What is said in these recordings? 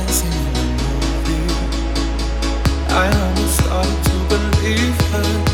dancing in the movie. I almost started to believe her.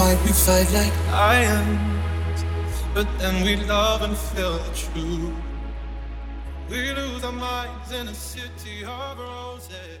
fight, we fight like lions. But then we love and feel the truth. We lose our minds in a city of roses.